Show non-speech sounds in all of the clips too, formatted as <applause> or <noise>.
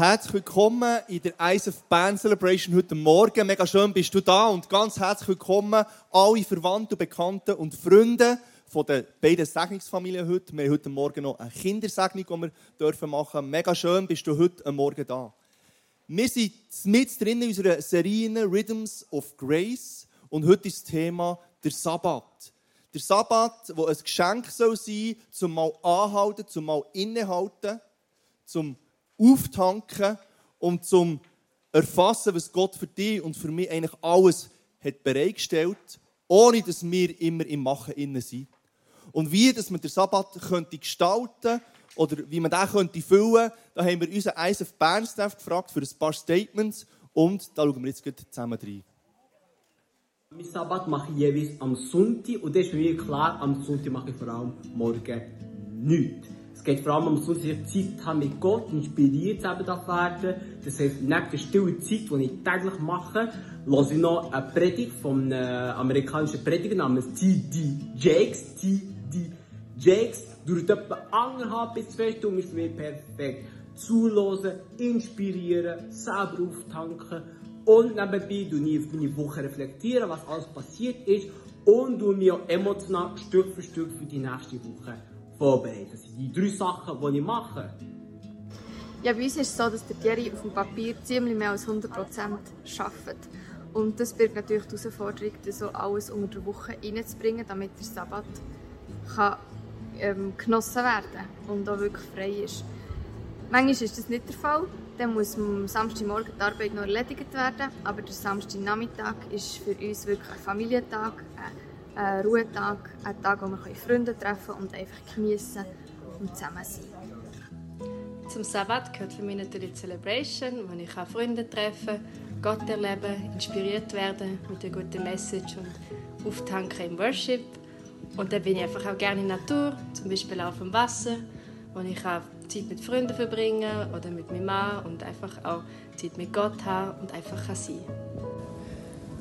Herzlich willkommen in der ISF Band Celebration heute Morgen. Mega schön bist du da und ganz herzlich willkommen alle Verwandten, Bekannten und Freunde von den beiden Segnungsfamilien heute. Wir haben heute Morgen noch eine Kindersegnung, die wir dürfen machen. Mega schön bist du heute Morgen da. Wir sind mit drin in unserer Serie Rhythms of Grace und heute ist das Thema der Sabbat. Der Sabbat, wo ein Geschenk soll sein, zum mal anhalten, zum mal innehalten, zum auftanken und zum erfassen, was Gott für dich und für mich eigentlich alles hat bereitgestellt, ohne dass wir immer im Machen innen sind. Und wie dass man den Sabbat könnte gestalten oder wie man den könnte füllen, da haben wir unseren ISF Bern Staff gefragt für ein paar Statements und da schauen wir jetzt zusammen rein. Mein Sabbat mache ich jeweils am Sonntag und das ist für mich klar, am Sonntag mache ich vor allem morgen nichts. Es geht vor allem um so dass Zeit haben mit Gott, inspiriert eben darf werden. Das heisst, neben der stillen Zeit, die ich täglich mache, höre ich noch eine Predigt von einem amerikanischen Prediger namens T.D. Jakes. T.D. Jakes dauert etwa anderthalb bis zwei Stunden, ist für mich perfekt. Zuhören, inspirieren, selber auftanken und nebenbei tue ich meine Woche reflektieren, was alles passiert ist und tue mich auch emotional Stück für Stück für die nächste Woche vorbereiten. Das sind die drei Sachen, die ich mache. Ja, bei uns ist es so, dass der Thierry auf dem Papier ziemlich mehr als 100% arbeitet. Und das birgt natürlich die Herausforderung, das so alles unter der Woche reinzubringen, damit der Sabbat kann, ähm, genossen werden und auch wirklich frei ist. Manchmal ist das nicht der Fall. Dann muss am Samstagmorgen die Arbeit noch erledigt werden. Aber der Samstagnachmittag ist für uns wirklich ein Familientag, ein Ruhetag, ein Tag, wo wir Freunde treffen und einfach genießen und zusammen sein. Zum Sabbat gehört für mich natürlich die Celebration, wo ich Freunde treffen Gott erleben, inspiriert werden mit einer guten Message und auftanken im Worship. Und dann bin ich einfach auch gerne in der Natur, zum Beispiel auf dem Wasser, wo ich auch Zeit mit Freunden verbringe oder mit meinem Mann und einfach auch Zeit mit Gott habe und einfach sein kann.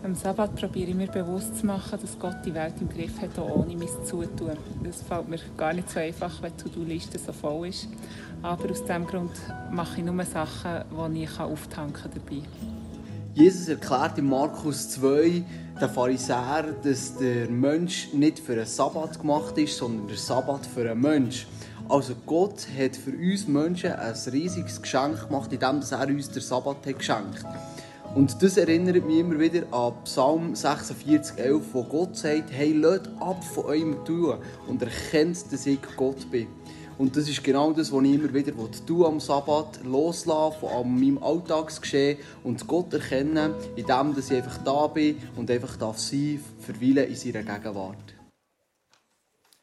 Am Sabbat probiere ich mir bewusst zu machen, dass Gott die Welt im Griff hat, auch ohne mein Zutun. Das fällt mir gar nicht so einfach, wenn die To-Do-Liste so voll ist. Aber aus diesem Grund mache ich nur Sachen, die ich auftanken kann dabei. Jesus erklärt in Markus 2 den Pharisäer, dass der Mensch nicht für einen Sabbat gemacht ist, sondern der Sabbat für einen Mensch. Also Gott hat für uns Menschen ein riesiges Geschenk gemacht, indem er uns den Sabbat hat geschenkt hat. Und das erinnert mich immer wieder an Psalm 46, 11, wo Gott sagt, hey, lasst ab von eurem Tun und erkennt, dass ich Gott bin. Und das ist genau das, was ich immer wieder tun am Sabbat, loslassen von meinem Alltagsgeschehen und Gott erkennen, indem ich einfach da bin und einfach darf sein, verweilen in seiner Gegenwart.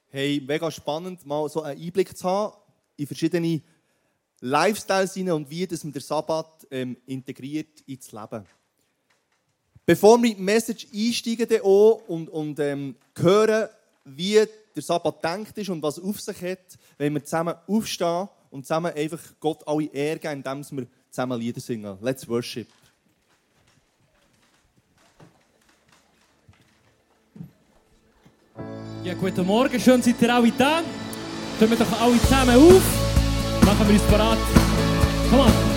Hey, mega spannend, mal so einen Einblick zu haben in verschiedene Lifestyles und wie dass man den Sabbat ähm, integriert ins Leben. Bevor wir in die Message einsteigen und, und ähm, hören, wie der Sabbat denkt ist und was auf sich hat, wenn wir zusammen aufstehen und zusammen einfach Gott alle Ehre geben, indem wir zusammen Lieder singen. Let's worship. Ja, guten Morgen, schön seid ihr alle da. Kommen wir doch alle zusammen auf. Machen wir uns parat. Come on.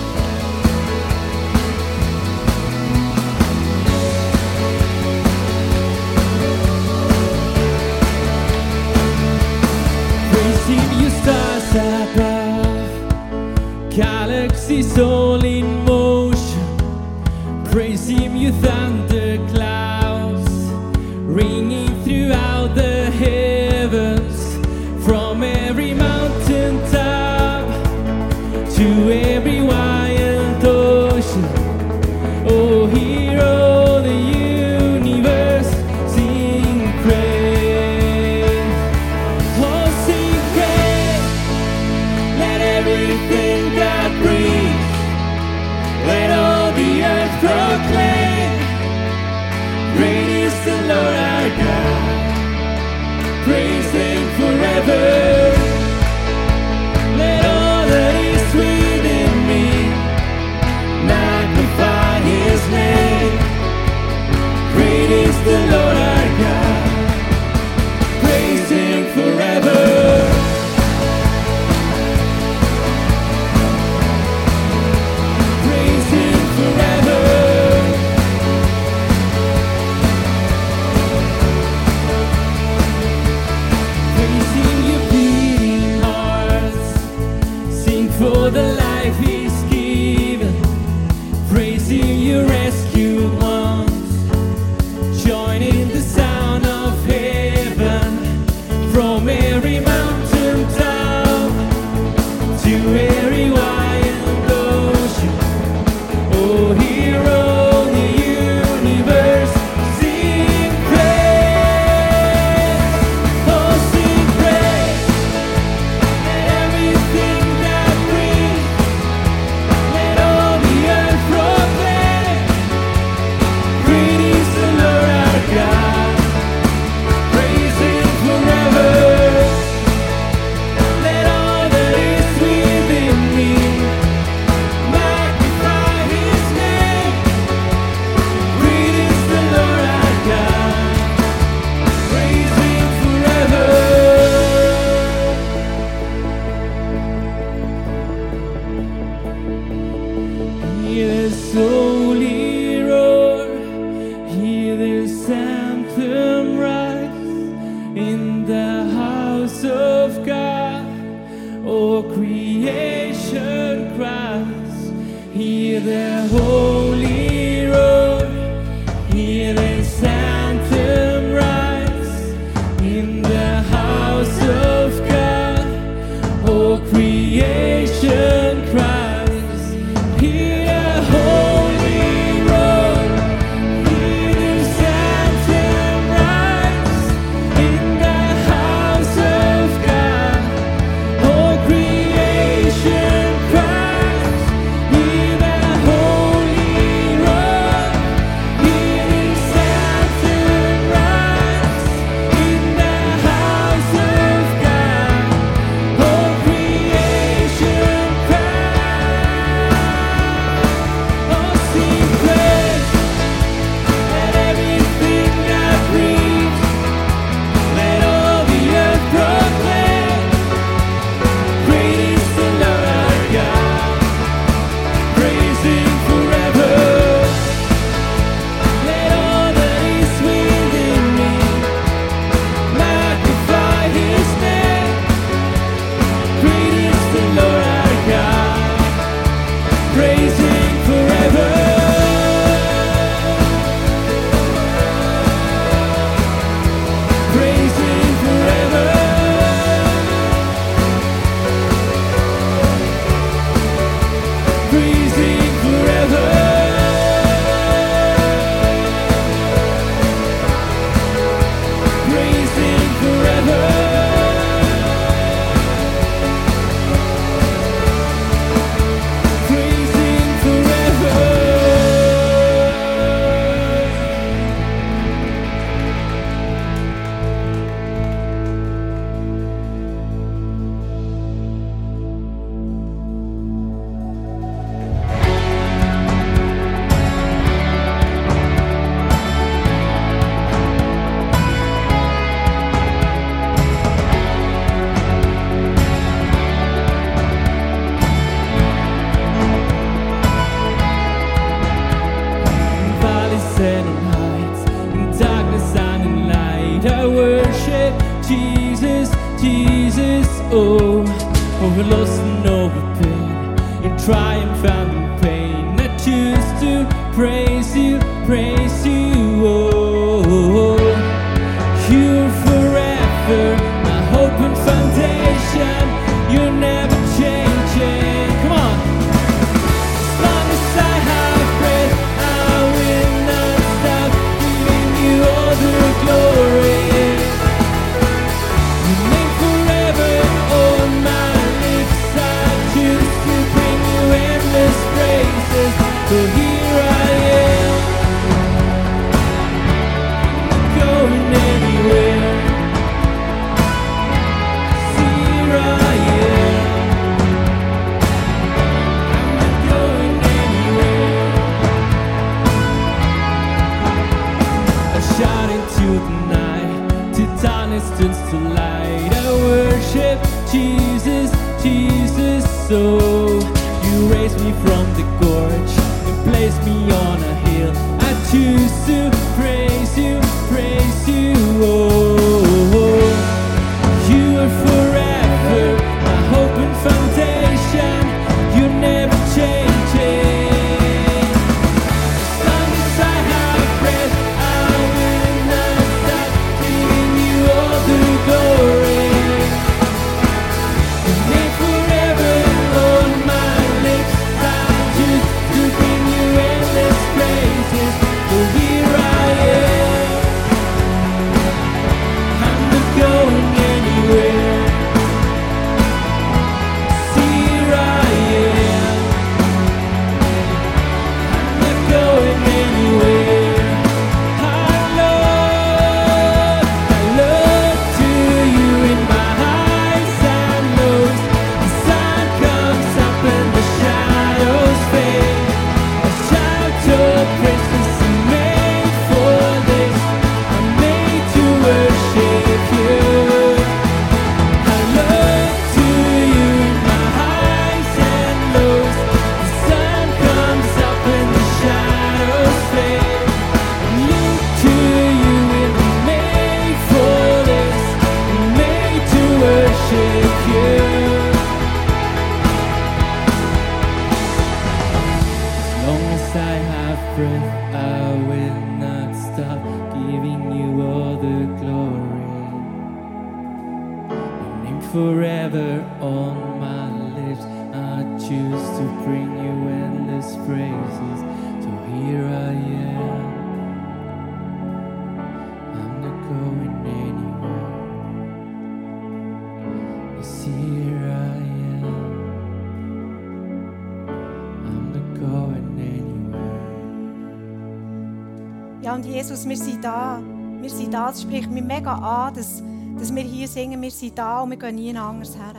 hear their voice. Sind da und wir gehen nie anders her.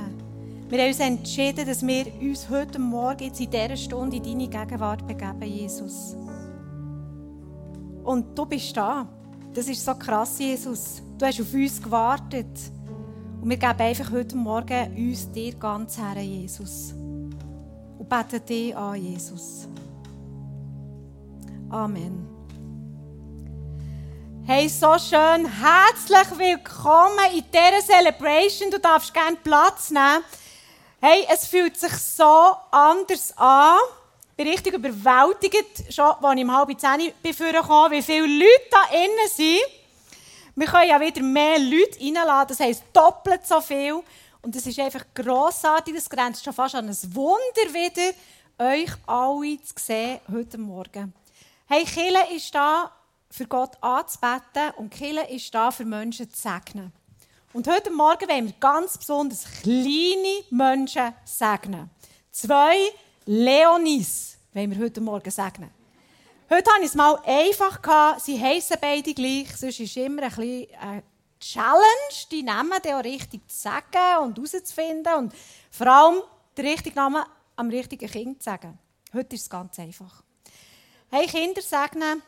Wir haben uns entschieden, dass wir uns heute Morgen, jetzt in dieser Stunde, in deine Gegenwart begeben, Jesus. Und du bist da. Das ist so krass, Jesus. Du hast auf uns gewartet. Und wir geben einfach heute Morgen uns dir ganz her, Jesus. Und beten dich an, Jesus. Amen. Hey, so schön. Herzlich willkommen in dieser Celebration. Du darfst gerne Platz nehmen. Hey, es fühlt sich so anders an. Ich bin richtig überwältigt, schon als ich um halb zehn bin wie viele Leute da innen sind. Wir können ja wieder mehr Leute reinladen, das heisst doppelt so viel. Und es ist einfach grossartig, das grenzt schon fast an ein Wunder wieder, euch alle zu sehen heute Morgen. Hey, Kille ist da, für Gott anzubeten und Kille ist da, für Menschen zu segnen. Und heute Morgen wollen wir ganz besonders kleine Menschen segnen. Zwei Leonis wollen wir heute Morgen segnen. Heute hatte ich es mal einfach. Sie heissen beide gleich, sonst ist immer ein bisschen eine Challenge, die Namen dann auch richtig zu sagen und herauszufinden und vor allem den richtigen Namen am richtigen Kind zu sagen. Heute ist es ganz einfach. Hey, Kinder segnen.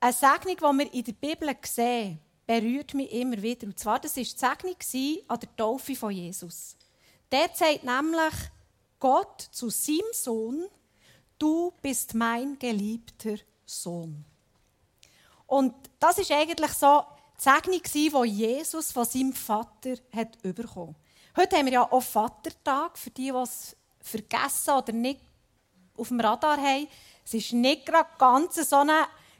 Eine Segnung, die wir in der Bibel sehen, berührt mich immer wieder. Und zwar, das war die Segnung an der Taufe von Jesus. Der sagt nämlich Gott zu seinem Sohn, du bist mein geliebter Sohn. Und das ist eigentlich so die Segnung, die Jesus von seinem Vater hat bekommen Heute haben wir ja auch Vatertag, für die, die es vergessen oder nicht auf dem Radar haben. Es ist nicht gerade ganz so ein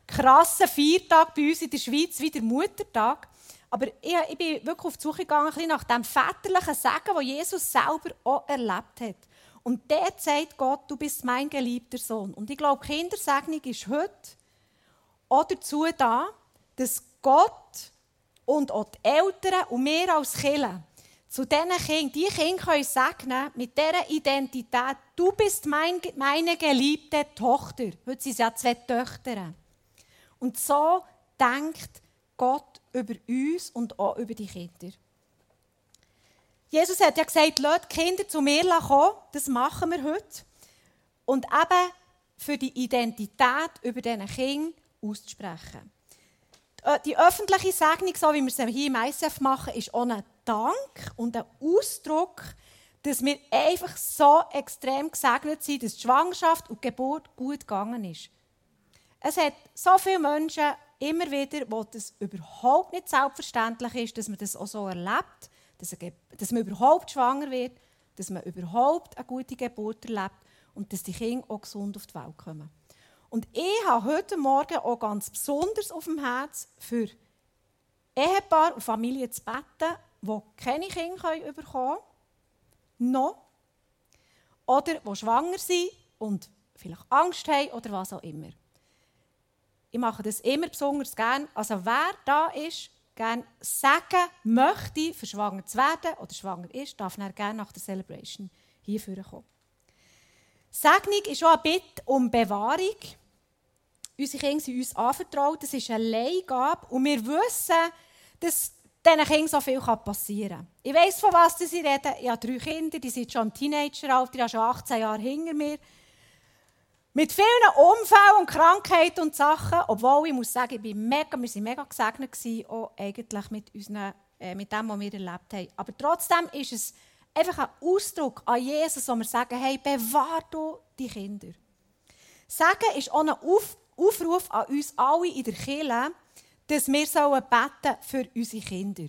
krasser Feiertag bei uns in der Schweiz wie der Muttertag. Aber ich, ich bin wirklich auf die Suche gegangen nach dem väterlichen Segen, das Jesus selber auch erlebt hat. Und der sagt Gott, du bist mein geliebter Sohn. Und ich glaube, Kindersegnung ist heute auch dazu da, dass Gott und auch die Eltern und wir als Kinder zu diesen Kindern, die Kinder können segnen mit dieser Identität, du bist mein, meine geliebte Tochter. Heute sind es ja zwei Töchter. Und so denkt Gott über uns und auch über die Kinder. Jesus hat ja gesagt, lasst Kinder zu mir kommen. Das machen wir heute. Und eben für die Identität über diesen Kindern auszusprechen. Äh, die öffentliche Segnung, so wie wir sie hier im ICF machen, ist auch ein Dank und ein Ausdruck, dass wir einfach so extrem gesegnet sind, dass die Schwangerschaft und die Geburt gut gegangen ist. Es hat so viele Menschen immer wieder, wo das überhaupt nicht selbstverständlich ist, dass man das auch so erlebt dass, man überhaupt schwanger wird, dass man überhaupt eine gute Geburt erlebt und dass die Kinder auch gesund auf die Welt kommen. Und ich habe heute Morgen auch ganz besonders auf dem Herz für Ehepaare und Familien zu beten, die keine Kinder bekommen können, noch, oder die schwanger sind und vielleicht Angst haben oder was auch immer. Ich mache das immer besonders gern. Also wer da ist, gerne sagen möchte, für schwanger zu werden oder schwanger ist, darf dann gerne nach der Celebration hierfür kommen. Segnung ist auch ein Bitte um Bewahrung. Unsere Kinder sind uns anvertraut, das ist eine Leihgabe und wir wissen, dass diesen Kindern so viel passieren kann. Ich weiss, von was sie reden. Ich habe drei Kinder, die sind schon im Teenageralter, ich habe schon 18 Jahre hinter mir. Mit vielen Unfällen und Krankheiten und Sachen, obwohl ich muss sagen, ich bin mega, wir waren mega gesegnet, gewesen, auch eigentlich mit, unseren, äh, mit dem, was wir erlebt haben. Aber trotzdem ist es einfach ein Ausdruck an Jesus, wo wir sagen, hey, bewahr du die Kinder. Sagen ist auch ein Auf Aufruf an uns alle in der Kirche, dass wir beten für unsere Kinder.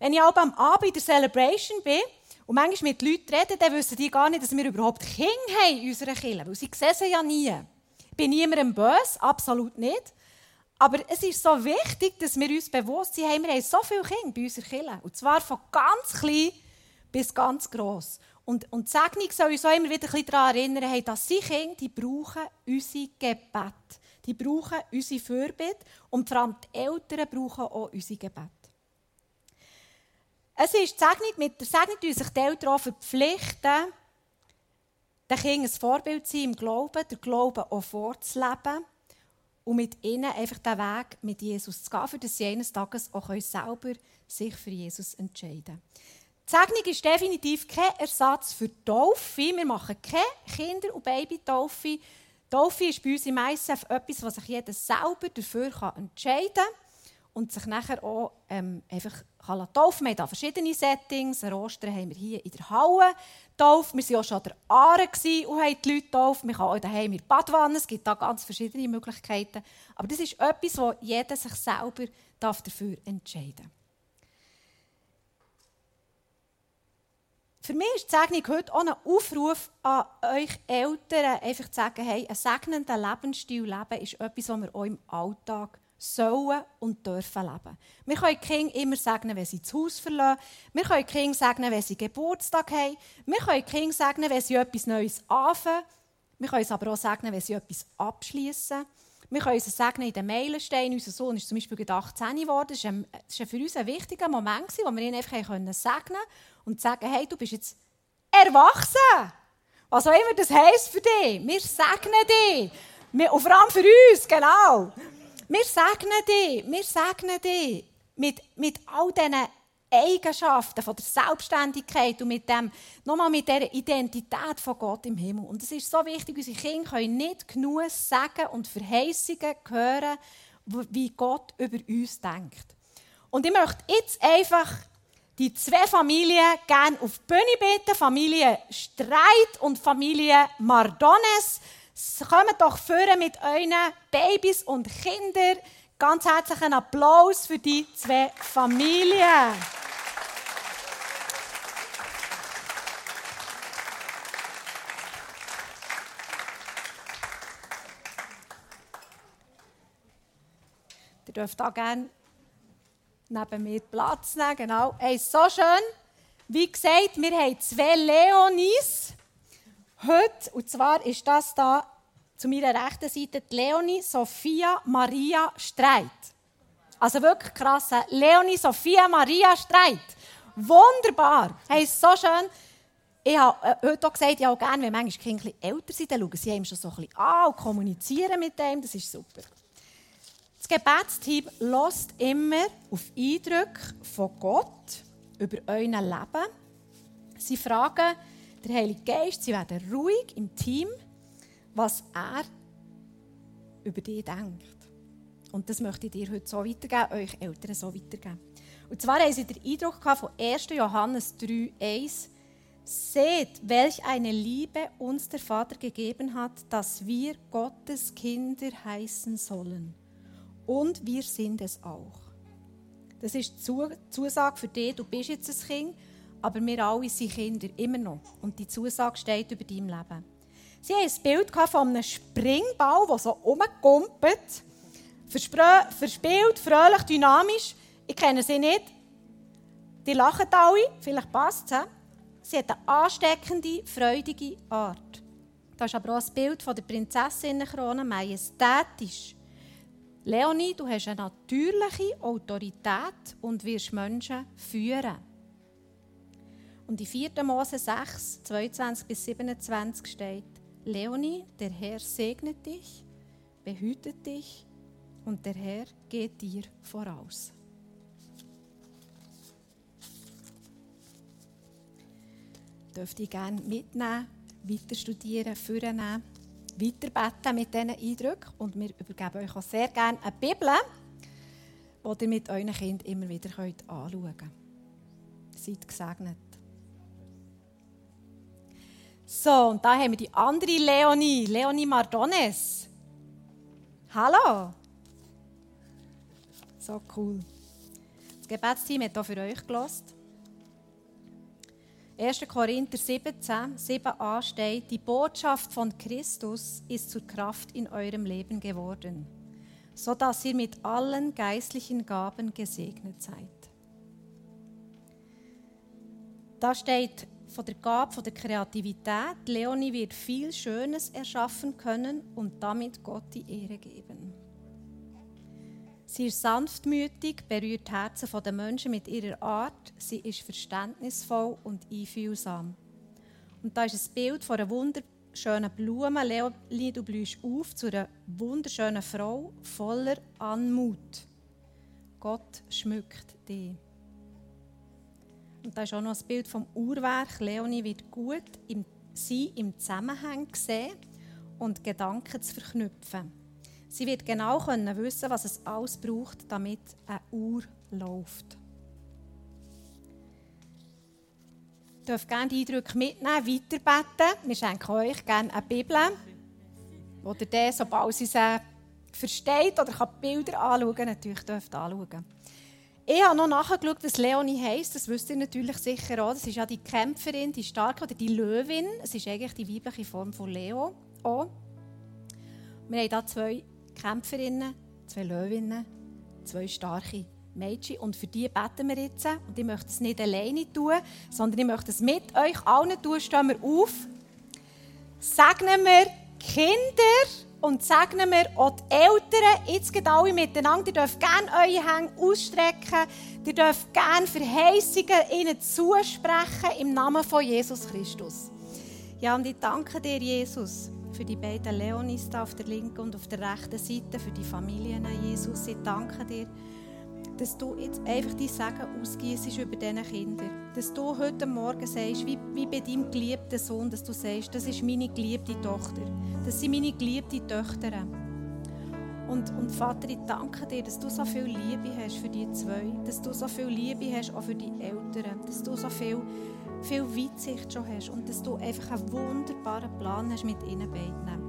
Wenn ich aber am Abend in der Celebration bin, und manchmal mit Leuten reden, dann wissen die gar nicht, dass wir überhaupt Kinder haben in unserer Kirche, weil sie sehen sie ja nie. Ich bin niemandem böse, absolut nicht. Aber es ist so wichtig, dass wir uns bewusst sind, wir haben so viele Kinder bei unserer Kirche. Und zwar von ganz klein bis ganz gross. Und, und die Segnung soll uns auch immer wieder daran erinnern, hey, dass sie Kinder, die brauchen unser Gebet. Die brauchen unsere Fürbitte und vor allem die Eltern brauchen auch unser Gebet. Es ist Segnung, mit der Segnung die sich die Eltern verpflichten, den Kindern ein Vorbild zu sein im Glauben, den Glauben auch vorzuleben und mit ihnen einfach den Weg mit Jesus zu gehen, für dass sie eines Tages auch selber sich für Jesus entscheiden können. Die Segnung ist definitiv kein Ersatz für die Taufe. Wir machen keine Kinder- und Babytaufe. Taufe ist bei uns im ISF etwas, was sich jeder selber dafür entscheiden kann und sich nachher auch ähm, einfach kann. Wir haben verschiedene Settings. An Ostern haben wir hier in der Halle getauft. Wir waren auch schon an der Aare und haben die Leute getauft. Man kann auch daheim in der Badwanne. Es gibt da ganz verschiedene Möglichkeiten. Aber das ist etwas, wo jeder sich selber dafür entscheiden darf. Für mich ist die Segnung heute auch ein Aufruf an euch Eltern, einfach zu sagen, hey, ein segnender Lebensstil leben ist etwas, was wir auch im Alltag sollen und dürfen leben. Wir können Kinder immer segnen, wenn sie das Haus verlassen. Wir können Kinder segnen, wenn sie Geburtstag haben. Wir können Kinder segnen, wenn sie etwas Neues anfangen. Wir können es aber auch segnen, wenn sie etwas abschließen. Wir können sie segnen in den Meilenstein. Unser Sohn ist zum Beispiel 18 geworden. Das war für uns ein wichtiger Moment, wo wir ihn einfach segnen konnten und sagen, hey, du bist jetzt erwachsen. Was auch immer das heisst für dich. Wir segnen dich. Und vor allem für uns, genau. Wir segnen dich. Wir segnen dich mit, mit all diesen Eigenschaften von der Selbstständigkeit und mit dem, nochmal mit dieser Identität von Gott im Himmel. Und es ist so wichtig, unsere Kinder können nicht genug sagen und Verheißungen hören, wie Gott über uns denkt. Und ich möchte jetzt einfach die zwei Familien gerne auf die Bühne bitten, Familie Streit und Familie Mardones. Kommt doch führen mit euren Babys und Kindern. Ganz herzlichen Applaus für die zwei Familien. Ihr dürft auch gerne neben mir Platz nehmen. Genau. Hey, so schön. Wie gesagt, wir haben zwei Leonis heute. Und zwar ist das da zu meiner rechten Seite Leonie Sophia Maria Streit. Also wirklich krass. Leonie Sophia Maria Streit. Wunderbar. Hey, so schön. Ich habe äh, heute auch gesagt, ich habe gerne, wenn manchmal Kinder älter sind, dann schauen sie ihm schon so ein bisschen an und kommunizieren mit dem. Das ist super. Das Gebetsteam lässt immer auf Eindrücke von Gott über euer Leben. Sie fragen den Heiligen Geist, sie werden ruhig im Team, was er über dich denkt. Und das möchte ich dir heute so weitergeben, euch Eltern so weitergeben. Und zwar haben sie den Eindruck von 1. Johannes 3, 1. Seht, welch eine Liebe uns der Vater gegeben hat, dass wir Gottes Kinder heißen sollen. Und wir sind es auch. Das ist die Zusage für dich, du bist jetzt ein Kind, aber wir alle sind Kinder, immer noch. Und die Zusage steht über dein Leben. Sie haben ein Bild von einem Springball, der so rumkumpelt. Verspielt, fröhlich, dynamisch. Ich kenne sie nicht. Die lachen alle, vielleicht passt es. Sie hat eine ansteckende, freudige Art. Da ist aber auch ein Bild von der Prinzessinnenkrone, majestätisch. Leonie, du hast eine natürliche Autorität und wirst Menschen führen. Und in 4. Mose 6, 22 bis 27 steht, Leonie, der Herr segnet dich, behütet dich und der Herr geht dir voraus. Dürfte ich gerne mitnehmen, weiter studieren, vornehmen weiterbeten mit diesen Eindrücken. Und wir übergeben euch auch sehr gerne eine Bibel, die ihr mit euren Kindern immer wieder anschauen könnt. Seid gesegnet. So, und da haben wir die andere Leonie, Leonie Mardones. Hallo! So cool. Das Gebetsteam hat hier für euch gelost. 1. Korinther 17, 7a steht, die Botschaft von Christus ist zur Kraft in eurem Leben geworden. so dass ihr mit allen geistlichen Gaben gesegnet seid. Da steht von der Gabe von der Kreativität, Leonie wird viel Schönes erschaffen können und damit Gott die Ehre geben. Sie ist sanftmütig, berührt die Herzen der Menschen mit ihrer Art. Sie ist verständnisvoll und einfühlsam. Und da ist ein Bild von einer wunderschönen Blume. Leonie, du blühst auf zu einer wunderschönen Frau voller Anmut. Gott schmückt dich. Und da ist auch noch ein Bild vom Uhrwerk. Leonie wird gut im Sein im Zusammenhang sehen und Gedanken zu verknüpfen. Sie wird genau können wissen, was es alles braucht, damit eine Uhr läuft. Ihr dürft gerne die Eindrücke mitnehmen, weiterbeten. Wir schenken euch gerne eine Bibel, wo ihr dann, sobald sie sie versteht oder kann Bilder anschauen natürlich dürft anschauen. Ich habe noch nachgeschaut, was Leonie heisst. Das wisst ihr natürlich sicher auch. Das ist ja die Kämpferin, die Starke oder die Löwin. Es ist eigentlich die weibliche Form von Leo. Auch. Wir haben hier zwei Kämpferinnen, zwei Löwinnen, zwei starke Mädchen. Und für die beten wir jetzt. Und ich möchte es nicht alleine tun, sondern ich möchte es mit euch allen tun. Stehen wir auf. Segnen wir Kinder und segnen wir auch die Eltern, jetzt geht alle miteinander, ihr dürft gerne eure Hände ausstrecken, ihr dürft gerne Verheißungen ihnen zusprechen im Namen von Jesus Christus. Ja, und ich danke dir, Jesus, für die beiden Leonis da auf der linken und auf der rechten Seite, für die Familien, Jesus. Ich danke dir, dass du jetzt einfach die Segen ausgießt über diesen Kindern. Dass du heute Morgen sagst, wie, wie bei deinem geliebten Sohn, dass du sagst, das ist meine geliebte Tochter. Das sind meine geliebten Töchter. Und, und Vater, ich danke dir, dass du so viel Liebe hast für die zwei. Dass du so viel Liebe hast auch für die Eltern. Dass du so viel, viel Weitsicht schon hast. Und dass du einfach einen wunderbaren Plan hast mit ihnen beiden.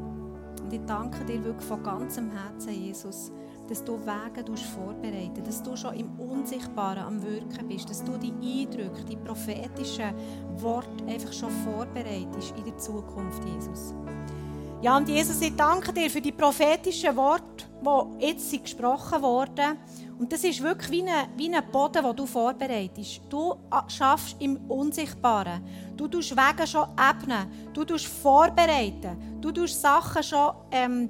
Und ich danke dir wirklich von ganzem Herzen, Jesus dass du Wege vorbereiten dass du schon im Unsichtbaren am Wirken bist, dass du die Eindrücke, die prophetischen Worte einfach schon vorbereitest in der Zukunft, Jesus. Ja, und Jesus, ich danke dir für die prophetischen Worte, die jetzt gesprochen wurden. Und das ist wirklich wie ein, wie ein Boden, den du vorbereitest. Du schaffst im Unsichtbaren. Du tust Wege schon ebnen. Du tust vorbereiten. Du tust Sachen schon ähm,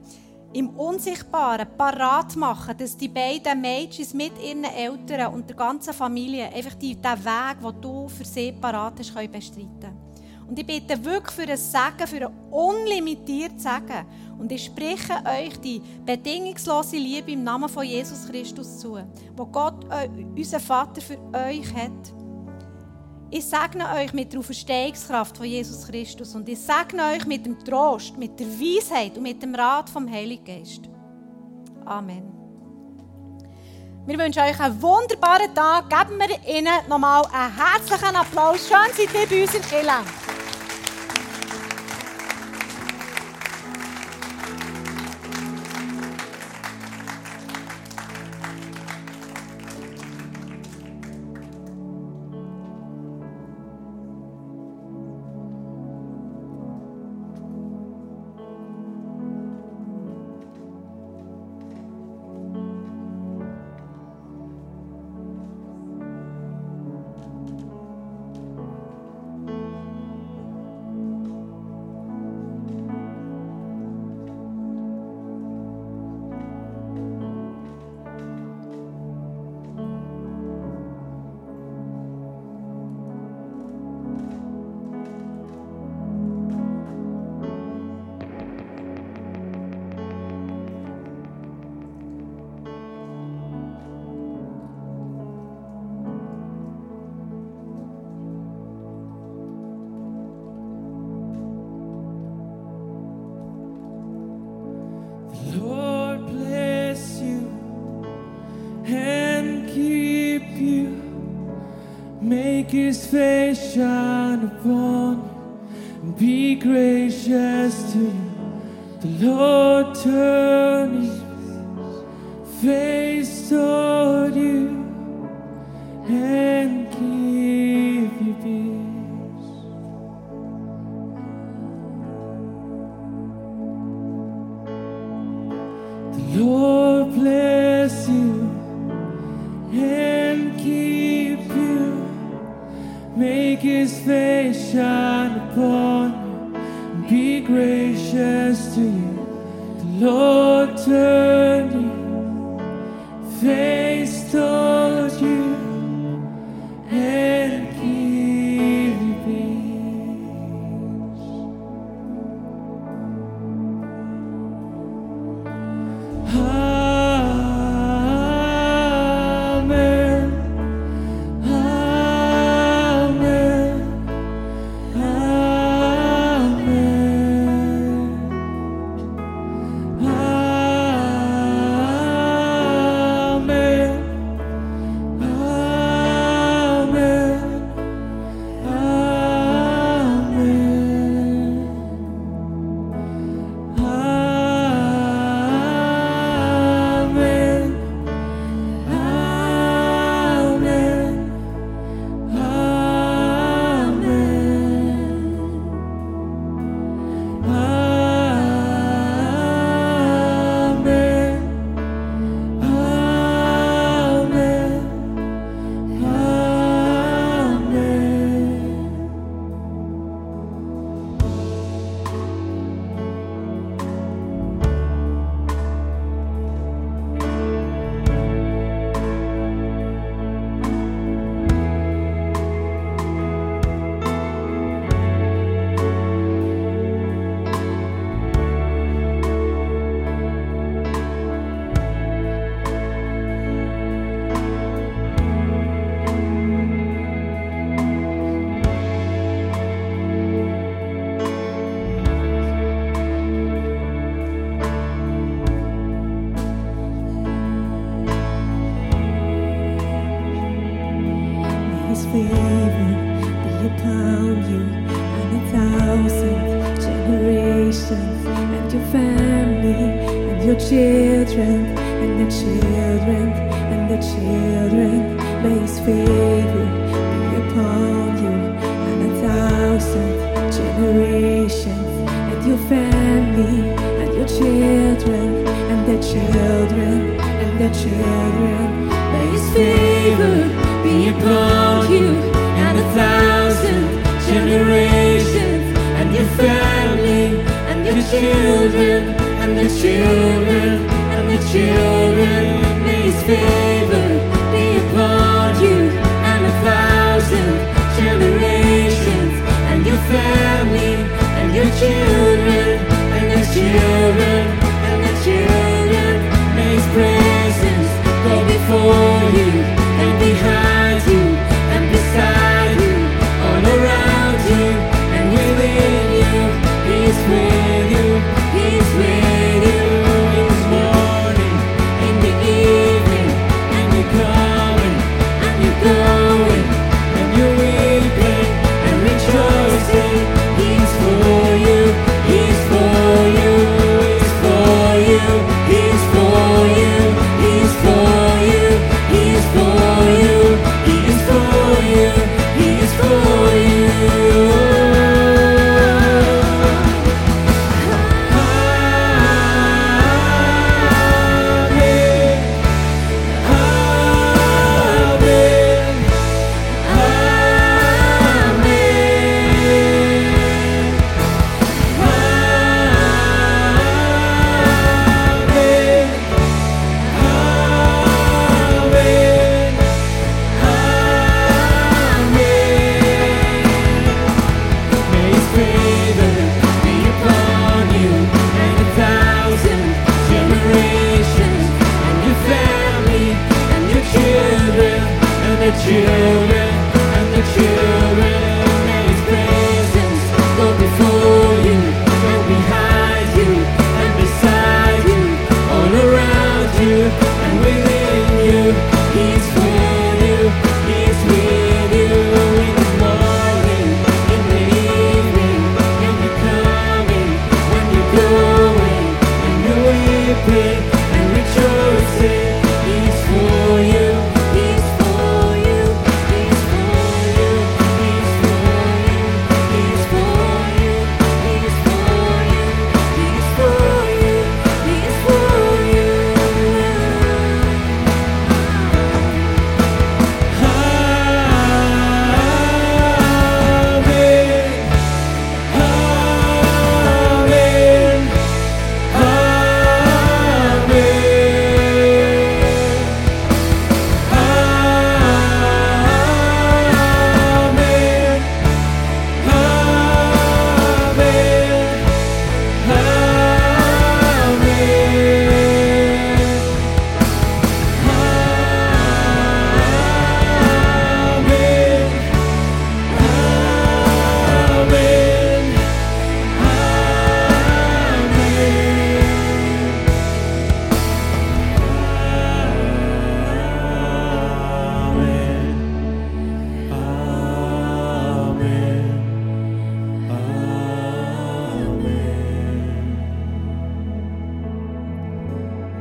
im Unsichtbaren parat machen, dass die beiden Mädchen mit ihren Eltern und der ganzen Familie einfach die, den Weg, den du für sie parat hast, können bestreiten Und ich bitte wirklich für ein Segen, für ein unlimitiertes Segen. Und ich spreche euch die bedingungslose Liebe im Namen von Jesus Christus zu, wo Gott, äh, unser Vater, für euch hat. Ich segne euch mit der Auferstehungskraft von Jesus Christus und ich segne euch mit dem Trost, mit der Weisheit und mit dem Rat vom Heiligen Geist. Amen. Wir wünschen euch einen wunderbaren Tag. Geben wir Ihnen nochmal einen herzlichen Applaus. Schön seid ihr bei uns in Kirche. Shine upon you and be gracious to you. The Lord turn his face shine upon you and be gracious to you. The Lord turn.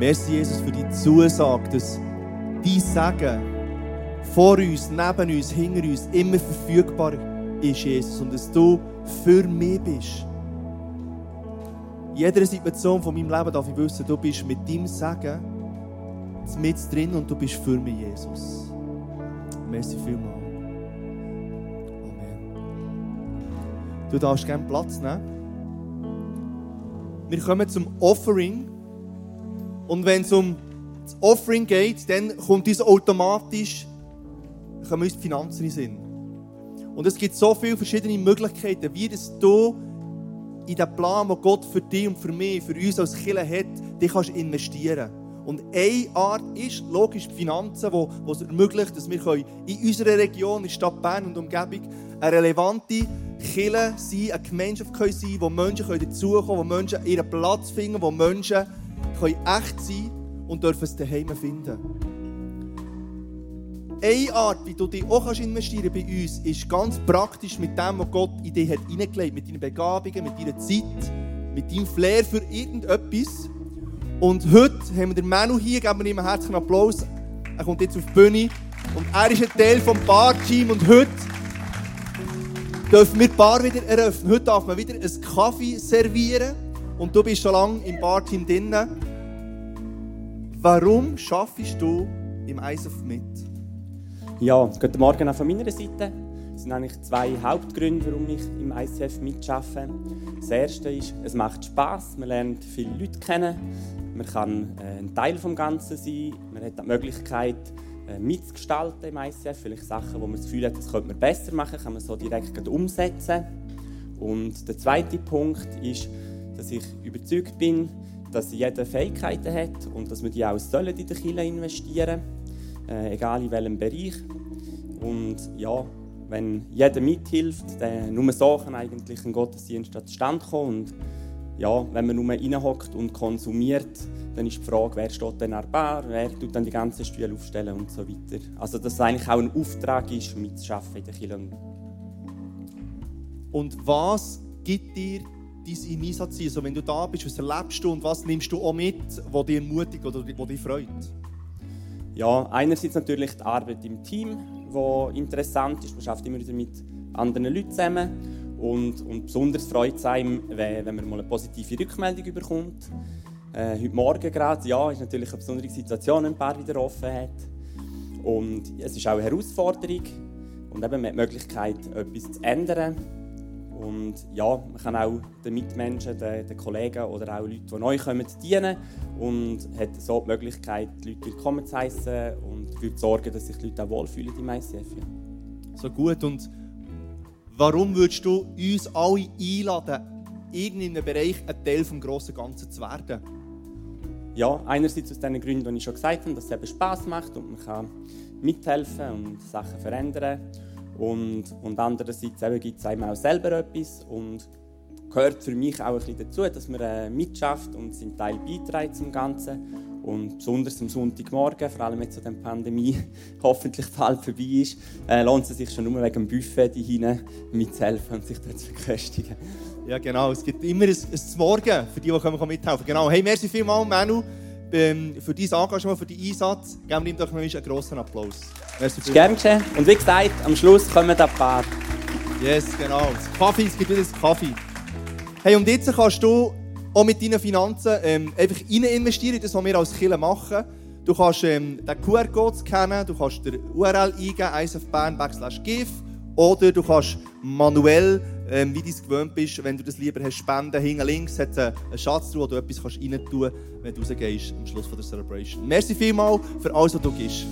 Merci, Jesus, für die Zusage, dass dein Segen vor uns, neben uns, hinter uns immer verfügbar ist, Jesus. Und dass du für mich bist. In jeder Situation von meinem Leben darf ich wissen, du bist mit deinem Segen mit drin und du bist für mich, Jesus. Merci vielmals. Amen. Du darfst gerne Platz nehmen. Wir kommen zum Offering. Und wenn es um das Offering geht, dann kommt uns automatisch kommen uns die Finanzen in Sinn. Und es gibt so viele verschiedene Möglichkeiten, wie das du in den Plan, den Gott für dich und für mich, für uns als Kirche hat, die kannst investieren. Und eine Art ist, logisch, die Finanzen, die es ermöglicht, dass wir in unserer Region, in der Stadt Bern und Umgebung, eine relevante Kirche sein, eine Gemeinschaft können sein wo Menschen dazukommen können, wo Menschen ihren Platz finden, wo Menschen können echt sein und dürfen es daheim finden. Eine Art, wie du dich auch investieren kannst bei uns, ist ganz praktisch mit dem, was Gott in dich hineingelegt hat. Mit deinen Begabungen, mit deiner Zeit, mit deinem Flair für irgendetwas. Und heute haben wir den Manu hier, geben wir ihm einen herzlichen Applaus. Er kommt jetzt auf die Bühne. Und er ist ein Teil vom Bar-Team. Und heute dürfen wir die Bar wieder eröffnen. Heute darf man wieder einen Kaffee servieren. Und du bist schon lange im Bar-Team drin. Warum schaffst du im ISF mit? Ja, guten Morgen auch von meiner Seite. Es sind eigentlich zwei Hauptgründe, warum ich im ICF mitarbeite. Das erste ist, es macht Spaß, man lernt viele Leute kennen, man kann äh, ein Teil des Ganzen sein, man hat die Möglichkeit, äh, mitzugestalten im ICF. Vielleicht Sachen, wo man das Gefühl hat, das könnte man besser machen, kann man so direkt umsetzen. Und der zweite Punkt ist, dass ich überzeugt bin, dass jeder Fähigkeiten hat und dass wir die auch sollen in der Kirche investieren äh, egal in welchem Bereich. Und ja, wenn jeder mithilft, dann nur so kann eigentlich ein Gottesdienst zustande kommen. Und ja, wenn man nur reinhockt und konsumiert, dann ist die Frage, wer steht denn an Bar, wer tut dann die ganzen Stühle aufstellen und so weiter. Also dass es eigentlich auch ein Auftrag ist, mitzuschaffen in der Kirche. Und was gibt dir dein Einsatz Also wenn du da bist, was erlebst du und was nimmst du auch mit, was dich ermutigt oder was dich freut? Ja, einerseits natürlich die Arbeit im Team, die interessant ist. Man schafft immer wieder mit anderen Leuten zusammen. Und, und besonders freut es einem, wenn, wenn man mal eine positive Rückmeldung bekommt. Äh, heute Morgen gerade, ja, ist natürlich eine besondere Situation, wenn ein Paar wieder offen hat. Und es ist auch eine Herausforderung. Und eben man hat die Möglichkeit, etwas zu ändern. Und ja, man kann auch den Mitmenschen, den, den Kollegen oder auch Leuten, die neu kommen, dienen. Und hat so die Möglichkeit, die Leute willkommen zu heißen und dafür zu sorgen, dass sich die Leute auch wohlfühlen im ICF. So gut. Und warum würdest du uns alle einladen, in einem Bereich ein Teil des grossen Ganzen zu werden? Ja, einerseits aus den Gründen, die ich schon gesagt habe, dass es eben Spass macht und man kann mithelfen und Sachen verändern. Und, und andererseits gibt es einem auch selber etwas und gehört für mich auch ein bisschen dazu, dass man äh, mitschafft und seinen Teil beiträgt zum Ganzen. Und besonders am Sonntagmorgen, vor allem jetzt, wo die Pandemie <laughs> hoffentlich bald vorbei ist, äh, lohnt es sich schon nur wegen dem Buffet hinein mitzuhelfen und sich dort zu verköstigen. Ja, genau. Es gibt immer ein, ein Morgen für die, die mithelfen Genau. Hey, merci vielmals, Manu, für dein Engagement, für deinen Einsatz. Geben wir ihm doch noch einen grossen Applaus. Merci. Gerne geschehen. Und wie gesagt, am Schluss kommen ein paar. Yes, genau. Das Kaffee, es gibt wieder das Kaffee. Hey, und jetzt kannst du auch mit deinen Finanzen ähm, einfach rein investieren, das, was wir als Kirche machen. Du kannst ähm, den QR-Code scannen, du kannst den URL eingeben, isfbern backslash oder du kannst manuell, ähm, wie du es gewöhnt bist, wenn du das lieber hast, spenden. Hinten links hat es einen Schatz, wo du etwas rein tun kannst, wenn du rausgehst am Schluss der Celebration. Merci vielmals für alles, was du gibst.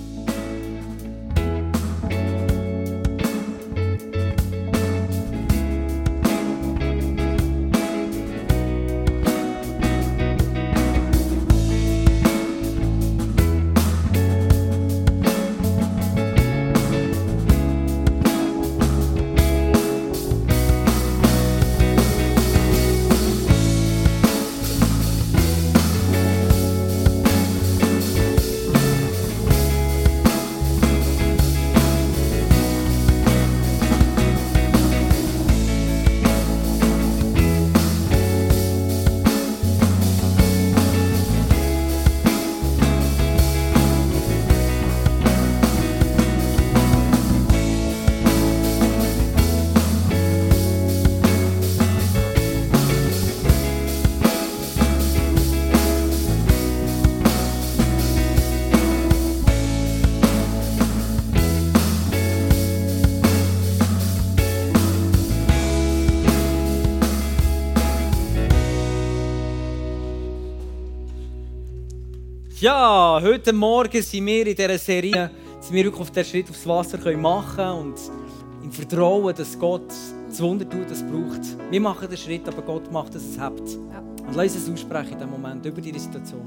Heute Morgen sind wir in dieser Serie, dass wir wirklich auf den Schritt aufs Wasser machen können und im Vertrauen, dass Gott das Wunder tut, das braucht. Wir machen den Schritt, aber Gott macht, dass es habt. Und lass uns aussprechen in diesem Moment über diese Situation.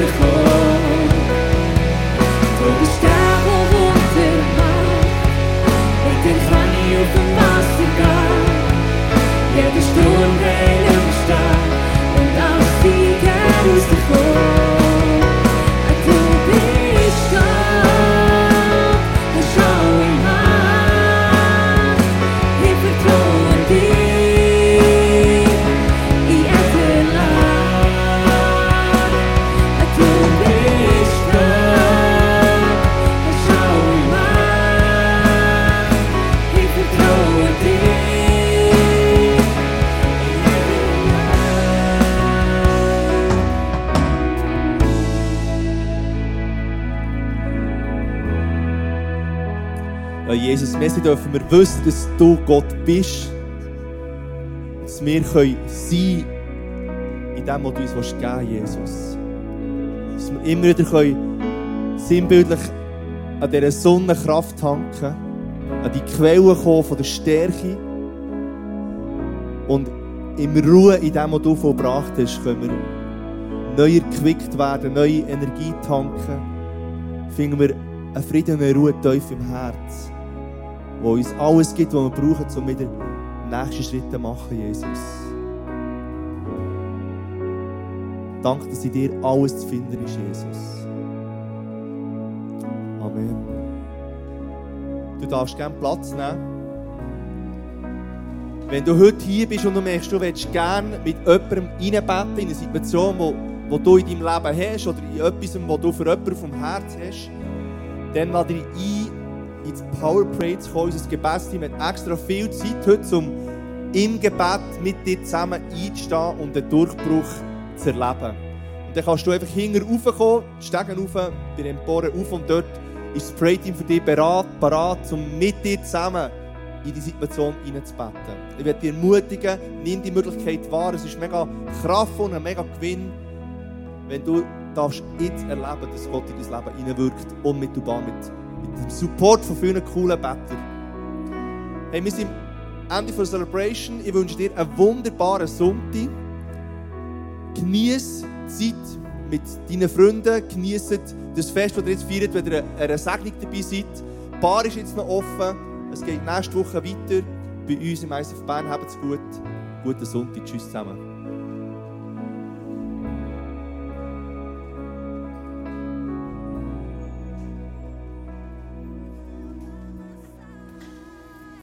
the. Merci dürfen wir wissen, dass du Gott bist. Dass wir können sein in dem, was du uns willst geben Jesus. Dass wir immer wieder können sinnbildlich an dieser Sonne Kraft tanken, an die Quelle kommen von der Stärke und in Ruhe in dem, was du vollbracht hast, können wir neu erquickt werden, neue Energie tanken, finden wir einen Frieden und eine Ruhe tief im Herz, wo uns alles gibt, was wir brauchen, um wieder nächste Schritte zu machen, Jesus. Danke, dass in dir alles zu finden ist, Jesus. Amen. Du darfst gerne Platz nehmen. Wenn du heute hier bist und du merkst, du willst gerne mit jemandem reinbeten in eine Situation, wo, wo du in deinem Leben hast oder in etwas, wo du für jemanden vom Herz hast, dann lade dich ein, ins Power zu kommen, unser Gebetsteam hat extra viel Zeit heute, um im Gebet mit dir zusammen einzustehen und den Durchbruch zu erleben. Und dann kannst du einfach hinten raufkommen, die rauf, bei den Emporen auf und dort ist das Pray-Team für dich bereit, parat, um mit dir zusammen in die Situation hineinzubeten. Ich werde dich ermutigen, nimm die Möglichkeit wahr. Es ist mega kraftvoll und ein mega Gewinn, wenn du darfst jetzt erleben, dass Gott in dein Leben hineinwirkt, unmittelbar mit, mit dem Support von vielen coolen Bettern. Hey, wir sind am Ende der Celebration. Ich wünsche dir einen wunderbaren Sonntag. Genieß die Zeit mit deinen Freunden. Genießt das Fest, das ihr jetzt feiert, wenn ihr einer Segnung dabei seid. Die Bar ist jetzt noch offen. Es geht nächste Woche weiter bei uns im ISF Bern. Habt's gut. Guten Sonntag. Tschüss zusammen.